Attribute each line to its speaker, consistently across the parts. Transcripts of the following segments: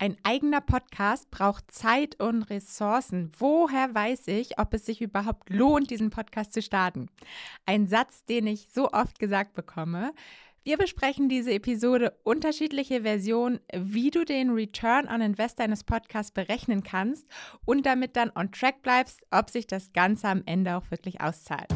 Speaker 1: Ein eigener Podcast braucht Zeit und Ressourcen. Woher weiß ich, ob es sich überhaupt lohnt, diesen Podcast zu starten? Ein Satz, den ich so oft gesagt bekomme. Wir besprechen diese Episode unterschiedliche Versionen, wie du den Return on Invest deines Podcasts berechnen kannst und damit dann on track bleibst, ob sich das Ganze am Ende auch wirklich auszahlt.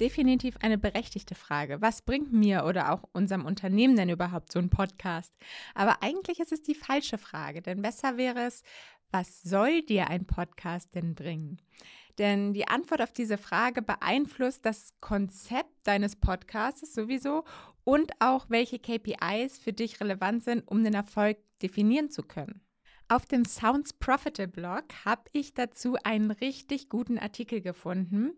Speaker 1: Definitiv eine berechtigte Frage. Was bringt mir oder auch unserem Unternehmen denn überhaupt so ein Podcast? Aber eigentlich ist es die falsche Frage, denn besser wäre es, was soll dir ein Podcast denn bringen? Denn die Antwort auf diese Frage beeinflusst das Konzept deines Podcasts sowieso und auch welche KPIs für dich relevant sind, um den Erfolg definieren zu können. Auf dem Sounds Profitable Blog habe ich dazu einen richtig guten Artikel gefunden,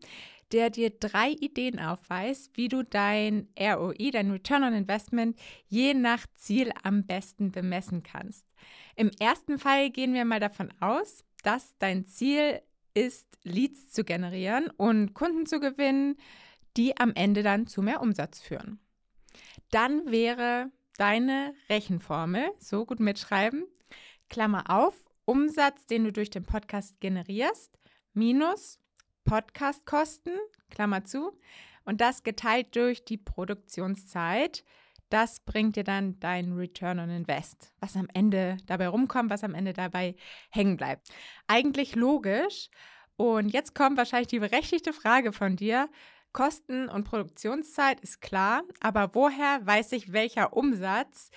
Speaker 1: der dir drei Ideen aufweist, wie du dein ROI, dein Return on Investment, je nach Ziel am besten bemessen kannst. Im ersten Fall gehen wir mal davon aus, dass dein Ziel ist, Leads zu generieren und Kunden zu gewinnen, die am Ende dann zu mehr Umsatz führen. Dann wäre deine Rechenformel, so gut mitschreiben, Klammer auf, Umsatz, den du durch den Podcast generierst, minus Podcastkosten, Klammer zu, und das geteilt durch die Produktionszeit. Das bringt dir dann dein Return on Invest, was am Ende dabei rumkommt, was am Ende dabei hängen bleibt. Eigentlich logisch. Und jetzt kommt wahrscheinlich die berechtigte Frage von dir. Kosten und Produktionszeit ist klar, aber woher weiß ich, welcher Umsatz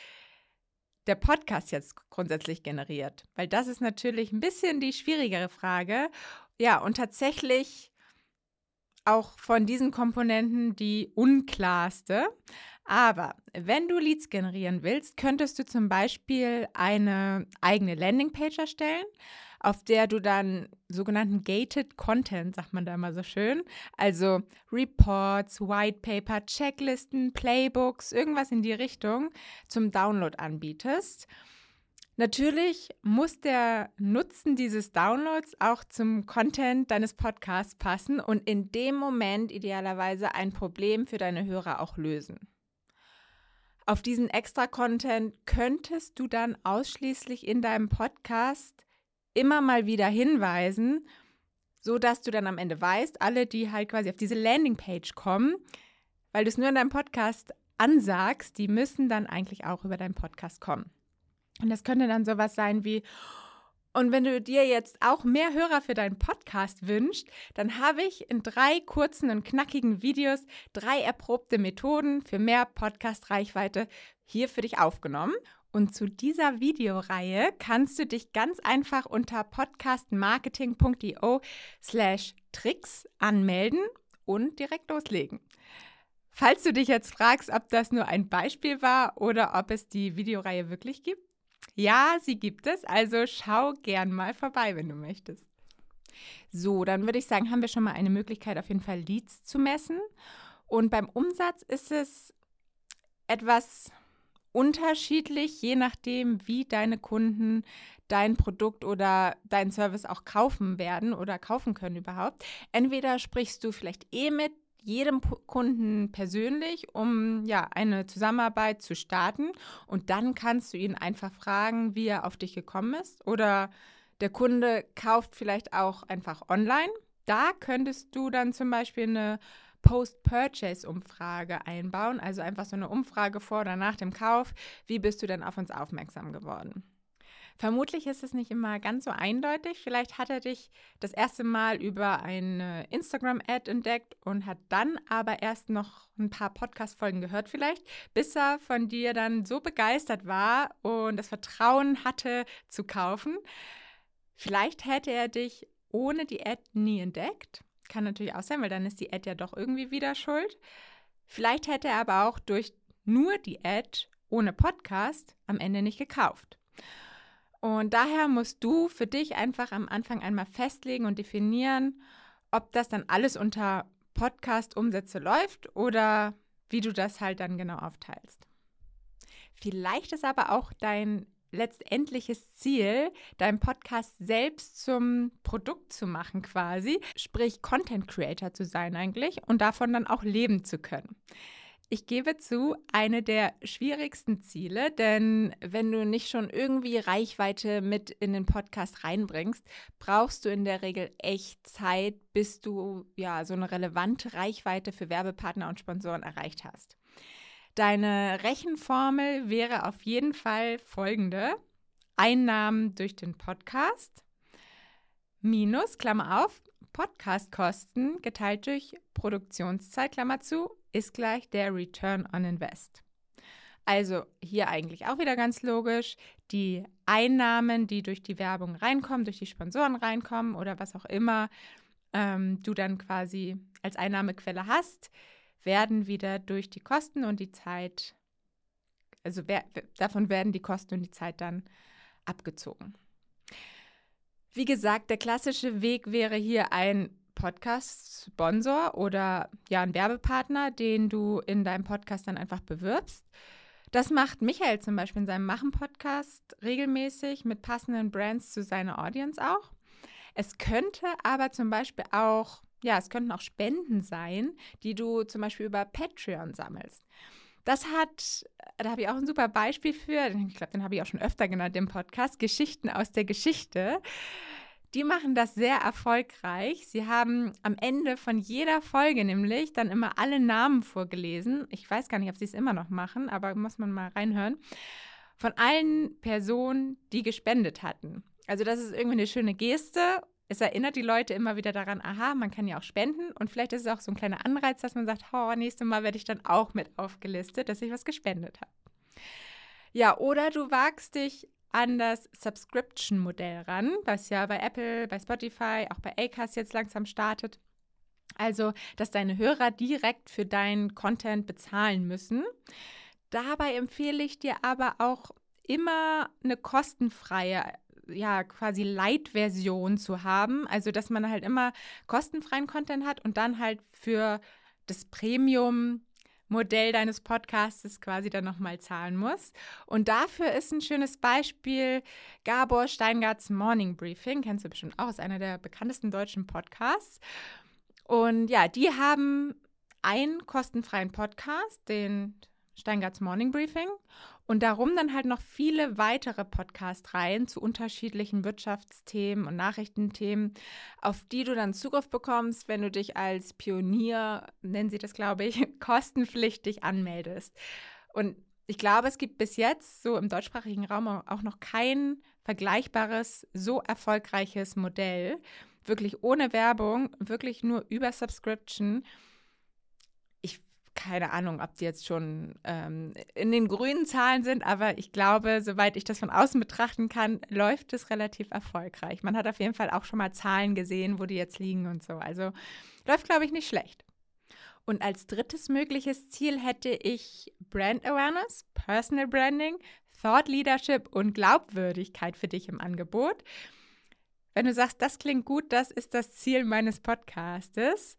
Speaker 1: der Podcast jetzt grundsätzlich generiert? Weil das ist natürlich ein bisschen die schwierigere Frage. Ja, und tatsächlich auch von diesen Komponenten die unklarste. Aber wenn du Leads generieren willst, könntest du zum Beispiel eine eigene Landingpage erstellen, auf der du dann sogenannten gated Content, sagt man da immer so schön, also Reports, White Paper, Checklisten, Playbooks, irgendwas in die Richtung zum Download anbietest. Natürlich muss der Nutzen dieses Downloads auch zum Content deines Podcasts passen und in dem Moment idealerweise ein Problem für deine Hörer auch lösen. Auf diesen Extra-Content könntest du dann ausschließlich in deinem Podcast immer mal wieder hinweisen, so dass du dann am Ende weißt, alle, die halt quasi auf diese Landingpage kommen, weil du es nur in deinem Podcast ansagst, die müssen dann eigentlich auch über deinen Podcast kommen. Und das könnte dann sowas sein wie, und wenn du dir jetzt auch mehr Hörer für deinen Podcast wünschst, dann habe ich in drei kurzen und knackigen Videos drei erprobte Methoden für mehr Podcast-Reichweite hier für dich aufgenommen. Und zu dieser Videoreihe kannst du dich ganz einfach unter podcastmarketing.io slash Tricks anmelden und direkt loslegen. Falls du dich jetzt fragst, ob das nur ein Beispiel war oder ob es die Videoreihe wirklich gibt, ja, sie gibt es, also schau gern mal vorbei, wenn du möchtest. So, dann würde ich sagen, haben wir schon mal eine Möglichkeit, auf jeden Fall Leads zu messen. Und beim Umsatz ist es etwas unterschiedlich, je nachdem, wie deine Kunden dein Produkt oder dein Service auch kaufen werden oder kaufen können überhaupt. Entweder sprichst du vielleicht eh mit jedem Kunden persönlich, um ja eine Zusammenarbeit zu starten. Und dann kannst du ihn einfach fragen, wie er auf dich gekommen ist. Oder der Kunde kauft vielleicht auch einfach online. Da könntest du dann zum Beispiel eine Post-Purchase-Umfrage einbauen, also einfach so eine Umfrage vor oder nach dem Kauf. Wie bist du denn auf uns aufmerksam geworden? Vermutlich ist es nicht immer ganz so eindeutig. Vielleicht hat er dich das erste Mal über eine Instagram-Ad entdeckt und hat dann aber erst noch ein paar Podcast-Folgen gehört, vielleicht, bis er von dir dann so begeistert war und das Vertrauen hatte zu kaufen. Vielleicht hätte er dich ohne die Ad nie entdeckt. Kann natürlich auch sein, weil dann ist die Ad ja doch irgendwie wieder schuld. Vielleicht hätte er aber auch durch nur die Ad ohne Podcast am Ende nicht gekauft. Und daher musst du für dich einfach am Anfang einmal festlegen und definieren, ob das dann alles unter Podcast-Umsätze läuft oder wie du das halt dann genau aufteilst. Vielleicht ist aber auch dein letztendliches Ziel, deinen Podcast selbst zum Produkt zu machen quasi, sprich Content Creator zu sein eigentlich und davon dann auch leben zu können. Ich gebe zu, eine der schwierigsten Ziele, denn wenn du nicht schon irgendwie Reichweite mit in den Podcast reinbringst, brauchst du in der Regel echt Zeit, bis du ja so eine relevante Reichweite für Werbepartner und Sponsoren erreicht hast. Deine Rechenformel wäre auf jeden Fall folgende. Einnahmen durch den Podcast minus, Klammer auf, Podcastkosten geteilt durch Produktionszeit, Klammer zu, ist gleich der Return on Invest. Also hier eigentlich auch wieder ganz logisch, die Einnahmen, die durch die Werbung reinkommen, durch die Sponsoren reinkommen oder was auch immer ähm, du dann quasi als Einnahmequelle hast, werden wieder durch die Kosten und die Zeit, also wer, davon werden die Kosten und die Zeit dann abgezogen. Wie gesagt, der klassische Weg wäre hier ein Podcast-Sponsor oder ja ein Werbepartner, den du in deinem Podcast dann einfach bewirbst. Das macht Michael zum Beispiel in seinem Machen-Podcast regelmäßig mit passenden Brands zu seiner Audience auch. Es könnte aber zum Beispiel auch ja, es könnten auch Spenden sein, die du zum Beispiel über Patreon sammelst. Das hat, da habe ich auch ein super Beispiel für, ich glaube, den habe ich auch schon öfter genannt im Podcast, Geschichten aus der Geschichte. Die machen das sehr erfolgreich. Sie haben am Ende von jeder Folge nämlich dann immer alle Namen vorgelesen. Ich weiß gar nicht, ob sie es immer noch machen, aber muss man mal reinhören. Von allen Personen, die gespendet hatten. Also das ist irgendwie eine schöne Geste es erinnert die Leute immer wieder daran, aha, man kann ja auch spenden und vielleicht ist es auch so ein kleiner Anreiz, dass man sagt, oh, nächstes Mal werde ich dann auch mit aufgelistet, dass ich was gespendet habe. Ja, oder du wagst dich an das Subscription-Modell ran, was ja bei Apple, bei Spotify, auch bei Acast jetzt langsam startet. Also, dass deine Hörer direkt für deinen Content bezahlen müssen. Dabei empfehle ich dir aber auch immer eine kostenfreie ja quasi Light-Version zu haben. Also, dass man halt immer kostenfreien Content hat und dann halt für das Premium Modell deines Podcasts quasi dann nochmal zahlen muss. Und dafür ist ein schönes Beispiel Gabor Steingarts Morning Briefing. Kennst du bestimmt auch, ist einer der bekanntesten deutschen Podcasts. Und ja, die haben einen kostenfreien Podcast, den Steingarts Morning Briefing. Und darum dann halt noch viele weitere Podcast-Reihen zu unterschiedlichen Wirtschaftsthemen und Nachrichtenthemen, auf die du dann Zugriff bekommst, wenn du dich als Pionier, nennen sie das, glaube ich, kostenpflichtig anmeldest. Und ich glaube, es gibt bis jetzt so im deutschsprachigen Raum auch noch kein vergleichbares, so erfolgreiches Modell. Wirklich ohne Werbung, wirklich nur über Subscription keine Ahnung, ob die jetzt schon ähm, in den grünen Zahlen sind, aber ich glaube, soweit ich das von außen betrachten kann, läuft es relativ erfolgreich. Man hat auf jeden Fall auch schon mal Zahlen gesehen, wo die jetzt liegen und so. Also läuft, glaube ich, nicht schlecht. Und als drittes mögliches Ziel hätte ich Brand Awareness, Personal Branding, Thought Leadership und Glaubwürdigkeit für dich im Angebot. Wenn du sagst, das klingt gut, das ist das Ziel meines Podcastes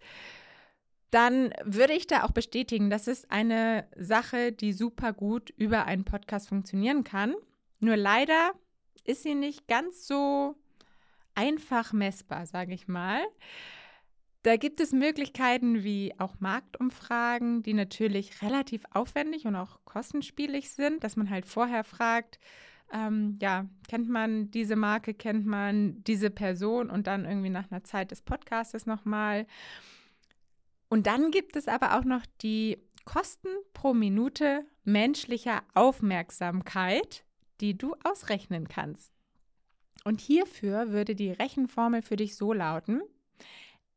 Speaker 1: dann würde ich da auch bestätigen, das ist eine Sache, die super gut über einen Podcast funktionieren kann. Nur leider ist sie nicht ganz so einfach messbar, sage ich mal. Da gibt es Möglichkeiten wie auch Marktumfragen, die natürlich relativ aufwendig und auch kostenspielig sind, dass man halt vorher fragt, ähm, ja, kennt man diese Marke, kennt man diese Person und dann irgendwie nach einer Zeit des Podcastes nochmal. Und dann gibt es aber auch noch die Kosten pro Minute menschlicher Aufmerksamkeit, die du ausrechnen kannst. Und hierfür würde die Rechenformel für dich so lauten,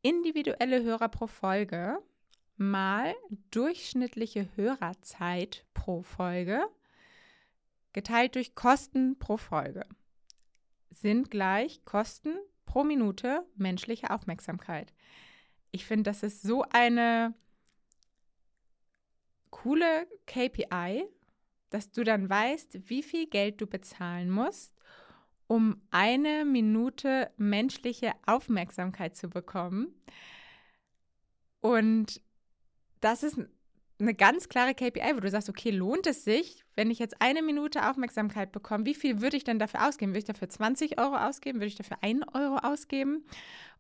Speaker 1: individuelle Hörer pro Folge mal durchschnittliche Hörerzeit pro Folge geteilt durch Kosten pro Folge sind gleich Kosten pro Minute menschliche Aufmerksamkeit ich finde, das ist so eine coole KPI, dass du dann weißt, wie viel Geld du bezahlen musst, um eine Minute menschliche Aufmerksamkeit zu bekommen. Und das ist eine ganz klare KPI, wo du sagst, okay, lohnt es sich, wenn ich jetzt eine Minute Aufmerksamkeit bekomme, wie viel würde ich denn dafür ausgeben? Würde ich dafür 20 Euro ausgeben? Würde ich dafür 1 Euro ausgeben?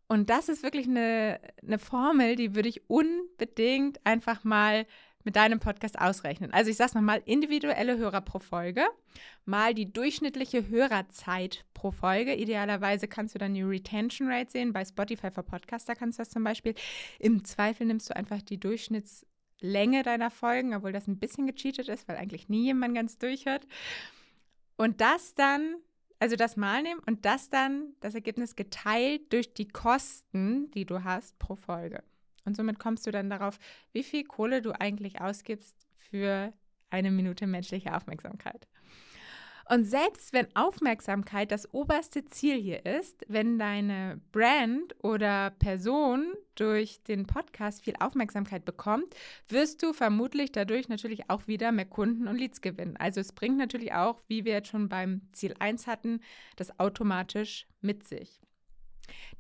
Speaker 1: Und das ist wirklich eine, eine Formel, die würde ich unbedingt einfach mal mit deinem Podcast ausrechnen. Also ich sage es nochmal, individuelle Hörer pro Folge, mal die durchschnittliche Hörerzeit pro Folge. Idealerweise kannst du dann die Retention Rate sehen. Bei Spotify für Podcaster kannst du das zum Beispiel. Im Zweifel nimmst du einfach die Durchschnittslänge deiner Folgen, obwohl das ein bisschen gecheatet ist, weil eigentlich nie jemand ganz durchhört. Und das dann also das mal nehmen und das dann, das Ergebnis geteilt durch die Kosten, die du hast pro Folge. Und somit kommst du dann darauf, wie viel Kohle du eigentlich ausgibst für eine Minute menschliche Aufmerksamkeit. Und selbst wenn Aufmerksamkeit das oberste Ziel hier ist, wenn deine Brand oder Person durch den Podcast viel Aufmerksamkeit bekommt, wirst du vermutlich dadurch natürlich auch wieder mehr Kunden und Leads gewinnen. Also es bringt natürlich auch, wie wir jetzt schon beim Ziel 1 hatten, das automatisch mit sich.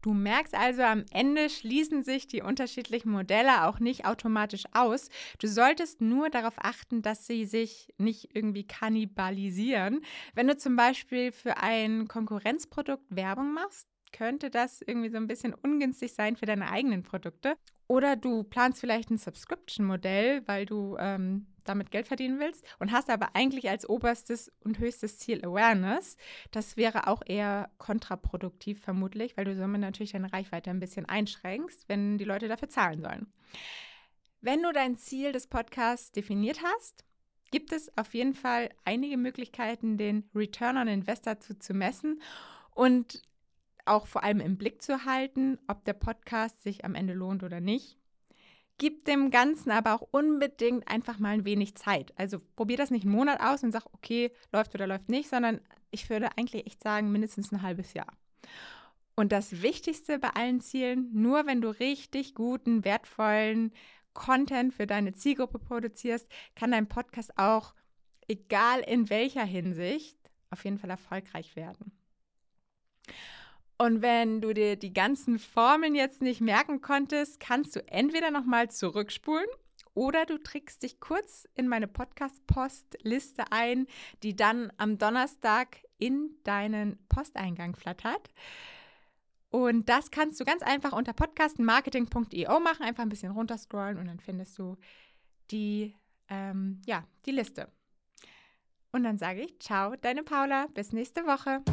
Speaker 1: Du merkst also, am Ende schließen sich die unterschiedlichen Modelle auch nicht automatisch aus. Du solltest nur darauf achten, dass sie sich nicht irgendwie kannibalisieren. Wenn du zum Beispiel für ein Konkurrenzprodukt Werbung machst, könnte das irgendwie so ein bisschen ungünstig sein für deine eigenen Produkte. Oder du planst vielleicht ein Subscription-Modell, weil du ähm, damit Geld verdienen willst und hast aber eigentlich als oberstes und höchstes Ziel Awareness. Das wäre auch eher kontraproduktiv vermutlich, weil du somit natürlich deine Reichweite ein bisschen einschränkst, wenn die Leute dafür zahlen sollen. Wenn du dein Ziel des Podcasts definiert hast, gibt es auf jeden Fall einige Möglichkeiten, den Return on Investor zu, zu messen und auch vor allem im Blick zu halten, ob der Podcast sich am Ende lohnt oder nicht. Gib dem Ganzen aber auch unbedingt einfach mal ein wenig Zeit. Also probier das nicht einen Monat aus und sag, okay, läuft oder läuft nicht, sondern ich würde eigentlich echt sagen, mindestens ein halbes Jahr. Und das Wichtigste bei allen Zielen, nur wenn du richtig guten, wertvollen Content für deine Zielgruppe produzierst, kann dein Podcast auch, egal in welcher Hinsicht, auf jeden Fall erfolgreich werden. Und wenn du dir die ganzen Formeln jetzt nicht merken konntest, kannst du entweder nochmal zurückspulen oder du trägst dich kurz in meine Podcast-Post-Liste ein, die dann am Donnerstag in deinen Posteingang flattert. Und das kannst du ganz einfach unter podcastmarketing.io machen, einfach ein bisschen runterscrollen und dann findest du die, ähm, ja, die Liste. Und dann sage ich, ciao, deine Paula, bis nächste Woche.